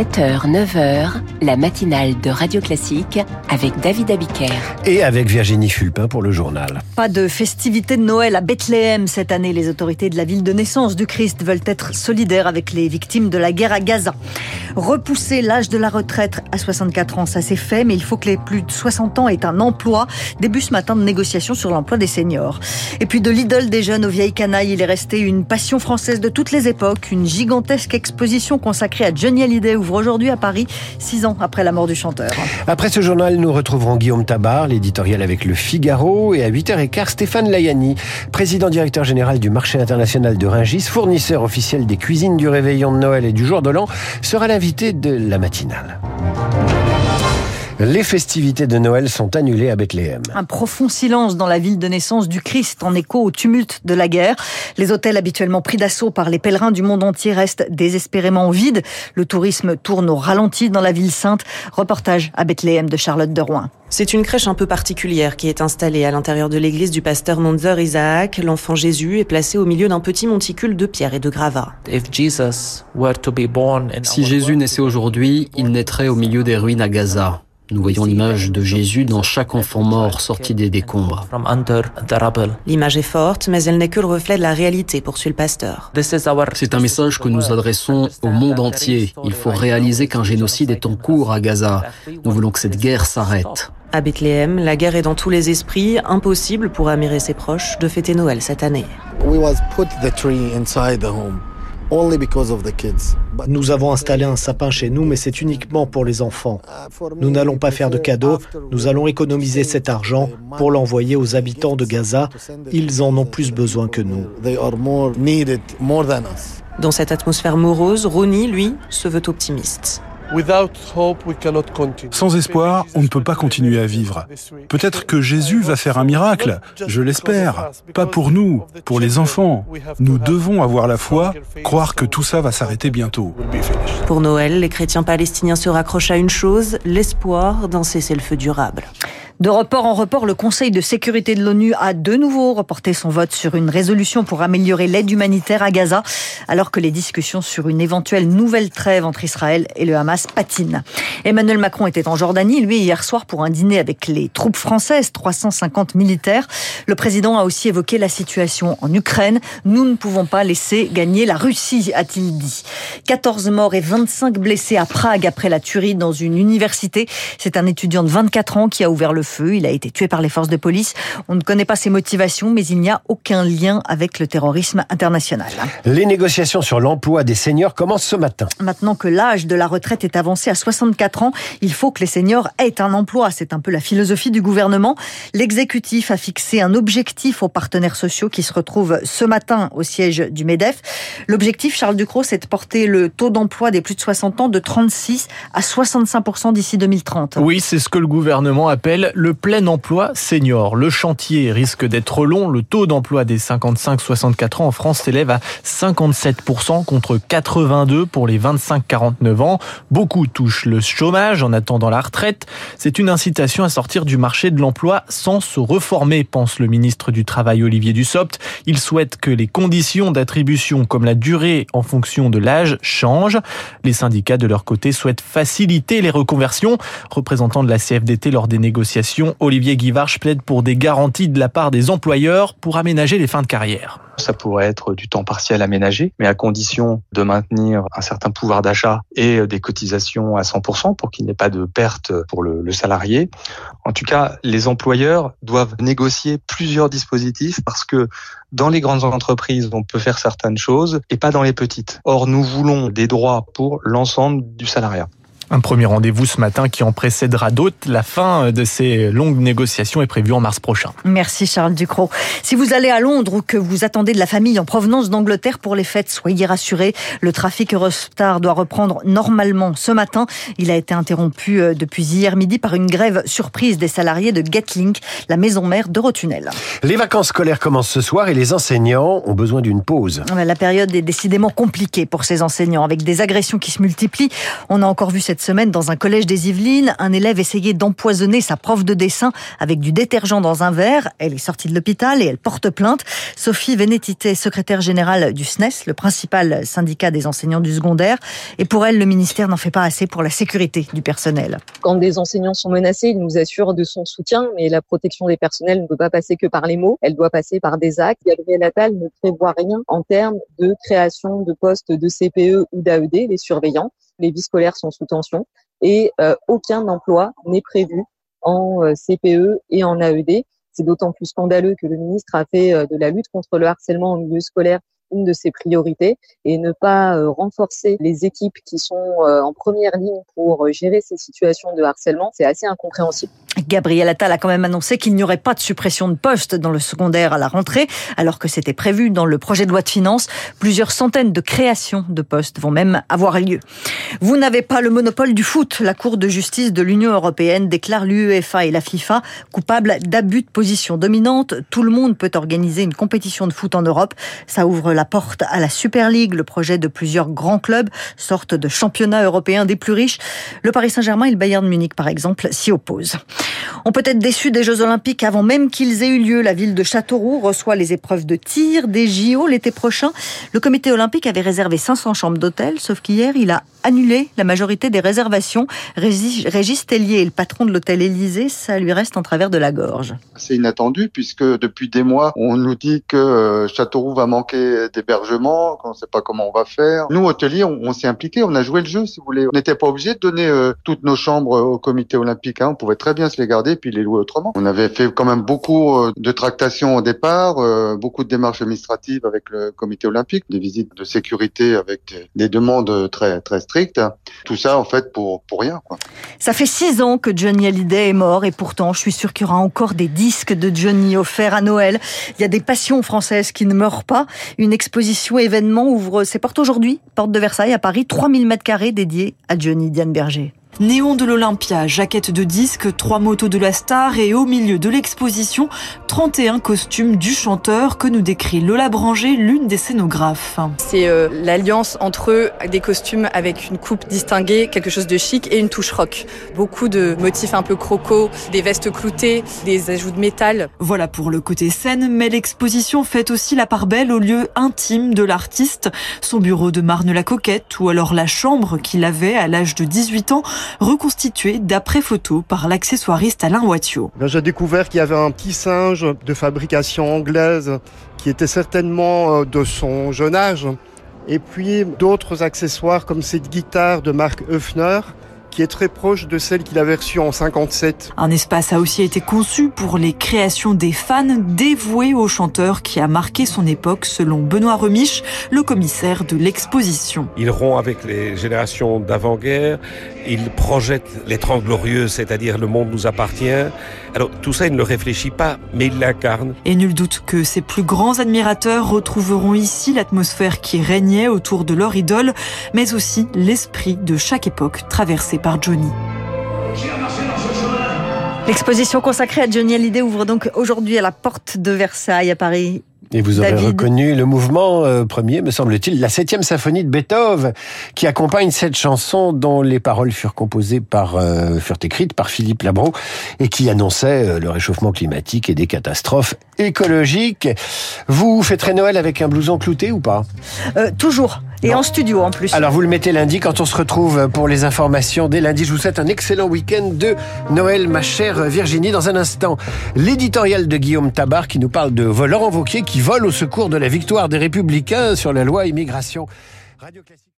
7h, 9h, la matinale de Radio Classique avec David Abiker. Et avec Virginie Fulpin pour le journal. Pas de festivité de Noël à Bethléem cette année. Les autorités de la ville de naissance du Christ veulent être solidaires avec les victimes de la guerre à Gaza. Repousser l'âge de la retraite à 64 ans, ça c'est fait, mais il faut que les plus de 60 ans aient un emploi. Début ce matin de négociations sur l'emploi des seniors. Et puis de l'idole des jeunes aux vieilles canailles, il est resté une passion française de toutes les époques. Une gigantesque exposition consacrée à Johnny Hallyday ouvre aujourd'hui à Paris, six ans après la mort du chanteur. Après ce journal, nous retrouverons Guillaume Tabar, l'éditorial avec Le Figaro, et à 8h15, Stéphane Layani, président directeur général du marché international de Ringis, fournisseur officiel des cuisines du réveillon de Noël et du jour de l'an, sera l'invité de la matinale. Les festivités de Noël sont annulées à Bethléem. Un profond silence dans la ville de naissance du Christ en écho au tumulte de la guerre. Les hôtels habituellement pris d'assaut par les pèlerins du monde entier restent désespérément vides. Le tourisme tourne au ralenti dans la ville sainte. Reportage à Bethléem de Charlotte de Rouen. C'est une crèche un peu particulière qui est installée à l'intérieur de l'église du pasteur Monzer Isaac. L'enfant Jésus est placé au milieu d'un petit monticule de pierre et de gravats. Si Jésus naissait aujourd'hui, il naîtrait au milieu des ruines à Gaza. Nous voyons l'image de Jésus dans chaque enfant mort sorti des décombres. L'image est forte, mais elle n'est que le reflet de la réalité, poursuit le pasteur. C'est un message que nous adressons au monde entier. Il faut réaliser qu'un génocide est en cours à Gaza. Nous voulons que cette guerre s'arrête. À Bethléem, la guerre est dans tous les esprits. Impossible pour Amir et ses proches de fêter Noël cette année. Nous avons installé un sapin chez nous, mais c'est uniquement pour les enfants. Nous n'allons pas faire de cadeaux, nous allons économiser cet argent pour l'envoyer aux habitants de Gaza. Ils en ont plus besoin que nous. Dans cette atmosphère morose, Roni, lui, se veut optimiste. Sans espoir, on ne peut pas continuer à vivre. Peut-être que Jésus va faire un miracle, je l'espère. Pas pour nous, pour les enfants. Nous devons avoir la foi, croire que tout ça va s'arrêter bientôt. Pour Noël, les chrétiens palestiniens se raccrochent à une chose, l'espoir d'un cessez-le-feu durable. De report en report, le Conseil de sécurité de l'ONU a de nouveau reporté son vote sur une résolution pour améliorer l'aide humanitaire à Gaza, alors que les discussions sur une éventuelle nouvelle trêve entre Israël et le Hamas patinent. Emmanuel Macron était en Jordanie, lui, hier soir pour un dîner avec les troupes françaises, 350 militaires. Le président a aussi évoqué la situation en Ukraine. Nous ne pouvons pas laisser gagner la Russie, a-t-il dit. 14 morts et 25 blessés à Prague après la tuerie dans une université. C'est un étudiant de 24 ans qui a ouvert le feu. Il a été tué par les forces de police. On ne connaît pas ses motivations, mais il n'y a aucun lien avec le terrorisme international. Les négociations sur l'emploi des seniors commencent ce matin. Maintenant que l'âge de la retraite est avancé à 64 ans, il faut que les seniors aient un emploi. C'est un peu la philosophie du gouvernement. L'exécutif a fixé un objectif aux partenaires sociaux qui se retrouvent ce matin au siège du MEDEF. L'objectif, Charles Ducrot, c'est de porter le taux d'emploi des plus de 60 ans de 36 à 65% d'ici 2030. Oui, c'est ce que le gouvernement appelle le plein emploi senior. Le chantier risque d'être long. Le taux d'emploi des 55-64 ans en France s'élève à 57% contre 82 pour les 25-49 ans. Beaucoup touchent le chômage en attendant la retraite. C'est une incitation à sortir du marché de l'emploi sans se reformer, pense le ministre du Travail Olivier Dussopt. Il souhaite que les conditions d'attribution comme la durée en fonction de l'âge changent. Les syndicats de leur côté souhaitent faciliter les reconversions. Représentant de la CFDT lors des négociations, Olivier Guivarch plaide pour des garanties de la part des employeurs pour aménager les fins de carrière. Ça pourrait être du temps partiel aménagé, mais à condition de maintenir un certain pouvoir d'achat et des cotisations à 100% pour qu'il n'y ait pas de perte pour le, le, salarié. En tout cas, les employeurs doivent négocier plusieurs dispositifs parce que dans les grandes entreprises, on peut faire certaines choses et pas dans les petites. Or, nous voulons des droits pour l'ensemble du salariat. Un premier rendez-vous ce matin qui en précédera d'autres. La fin de ces longues négociations est prévue en mars prochain. Merci Charles Ducrot. Si vous allez à Londres ou que vous attendez de la famille en provenance d'Angleterre pour les fêtes, soyez rassurés. Le trafic Eurostar doit reprendre normalement ce matin. Il a été interrompu depuis hier midi par une grève surprise des salariés de Getlink, la maison mère d'Eurotunnel. Les vacances scolaires commencent ce soir et les enseignants ont besoin d'une pause. La période est décidément compliquée pour ces enseignants avec des agressions qui se multiplient. On a encore vu cette cette semaine dans un collège des Yvelines. Un élève essayait d'empoisonner sa prof de dessin avec du détergent dans un verre. Elle est sortie de l'hôpital et elle porte plainte. Sophie Vénétité, secrétaire générale du SNES, le principal syndicat des enseignants du secondaire. Et pour elle, le ministère n'en fait pas assez pour la sécurité du personnel. Quand des enseignants sont menacés, il nous assure de son soutien, mais la protection des personnels ne peut pas passer que par les mots, elle doit passer par des actes. Gabriel Attal ne prévoit rien en termes de création de postes de CPE ou d'AED, les surveillants. Les vies scolaires sont sous tension et euh, aucun emploi n'est prévu en euh, CPE et en AED. C'est d'autant plus scandaleux que le ministre a fait euh, de la lutte contre le harcèlement en milieu scolaire une de ses priorités et ne pas euh, renforcer les équipes qui sont euh, en première ligne pour euh, gérer ces situations de harcèlement, c'est assez incompréhensible. Gabriel Attal a quand même annoncé qu'il n'y aurait pas de suppression de postes dans le secondaire à la rentrée, alors que c'était prévu dans le projet de loi de finances. Plusieurs centaines de créations de postes vont même avoir lieu. Vous n'avez pas le monopole du foot. La Cour de justice de l'Union européenne déclare l'UEFA et la FIFA coupables d'abus de position dominante. Tout le monde peut organiser une compétition de foot en Europe. Ça ouvre la porte à la Super League, le projet de plusieurs grands clubs, sorte de championnat européen des plus riches. Le Paris Saint-Germain et le Bayern Munich, par exemple, s'y opposent. On peut être déçu des Jeux Olympiques avant même qu'ils aient eu lieu. La ville de Châteauroux reçoit les épreuves de tir des JO l'été prochain. Le comité olympique avait réservé 500 chambres d'hôtel, sauf qu'hier, il a annulé la majorité des réservations. Régis Tellier le patron de l'hôtel Élysée, ça lui reste en travers de la gorge. C'est inattendu puisque depuis des mois, on nous dit que euh, Châteauroux va manquer d'hébergement, qu'on ne sait pas comment on va faire. Nous, hôteliers, on, on s'est impliqués, on a joué le jeu, si vous voulez. On n'était pas obligé de donner euh, toutes nos chambres au comité olympique. Hein. On pouvait très bien se les garder puis les louer autrement. On avait fait quand même beaucoup euh, de tractations au départ, euh, beaucoup de démarches administratives avec le comité olympique, des visites de sécurité avec des demandes très très strictes. Tout ça en fait pour pour rien. Ça fait six ans que Johnny Hallyday est mort et pourtant je suis sûr qu'il y aura encore des disques de Johnny offerts à Noël. Il y a des passions françaises qui ne meurent pas. Une exposition événement ouvre ses portes aujourd'hui, porte de Versailles à Paris, 3000 mètres carrés dédiés à Johnny Diane Berger. Néon de l'Olympia, jaquette de disque, trois motos de la star et au milieu de l'exposition, 31 costumes du chanteur que nous décrit Lola Branger, l'une des scénographes. C'est euh, l'alliance entre des costumes avec une coupe distinguée, quelque chose de chic et une touche rock. Beaucoup de motifs un peu croco, des vestes cloutées, des ajouts de métal. Voilà pour le côté scène, mais l'exposition fait aussi la part belle au lieu intime de l'artiste, son bureau de Marne-la-Coquette ou alors la chambre qu'il avait à l'âge de 18 ans reconstitué d'après photos par l'accessoiriste Alain Wattiot. J'ai découvert qu'il y avait un petit singe de fabrication anglaise qui était certainement euh, de son jeune âge. Et puis d'autres accessoires comme cette guitare de marque Höfner qui est très proche de celle qu'il avait reçue en 57. Un espace a aussi été conçu pour les créations des fans dévoués au chanteur qui a marqué son époque selon Benoît Remiche, le commissaire de l'exposition. Il rompt avec les générations d'avant-guerre, il projette les Trente Glorieuses, c'est-à-dire le monde nous appartient. Alors tout ça, il ne le réfléchit pas, mais il l'incarne. Et nul doute que ses plus grands admirateurs retrouveront ici l'atmosphère qui régnait autour de leur idole, mais aussi l'esprit de chaque époque traversée par Johnny. L'exposition consacrée à Johnny Hallyday ouvre donc aujourd'hui à la porte de Versailles à Paris. Et vous aurez reconnu le mouvement euh, premier, me semble-t-il, la septième symphonie de Beethoven, qui accompagne cette chanson dont les paroles furent composées par, euh, furent écrites par Philippe Labro et qui annonçait euh, le réchauffement climatique et des catastrophes écologiques. Vous fêterez Noël avec un blouson clouté ou pas? Toujours. Et en studio en plus. Alors vous le mettez lundi quand on se retrouve pour les informations. Dès lundi, je vous souhaite un excellent week-end de Noël, ma chère Virginie. Dans un instant, l'éditorial de Guillaume Tabar qui nous parle de Laurent Vauquier qui vole au secours de la victoire des Républicains sur la loi immigration. Radio Classique.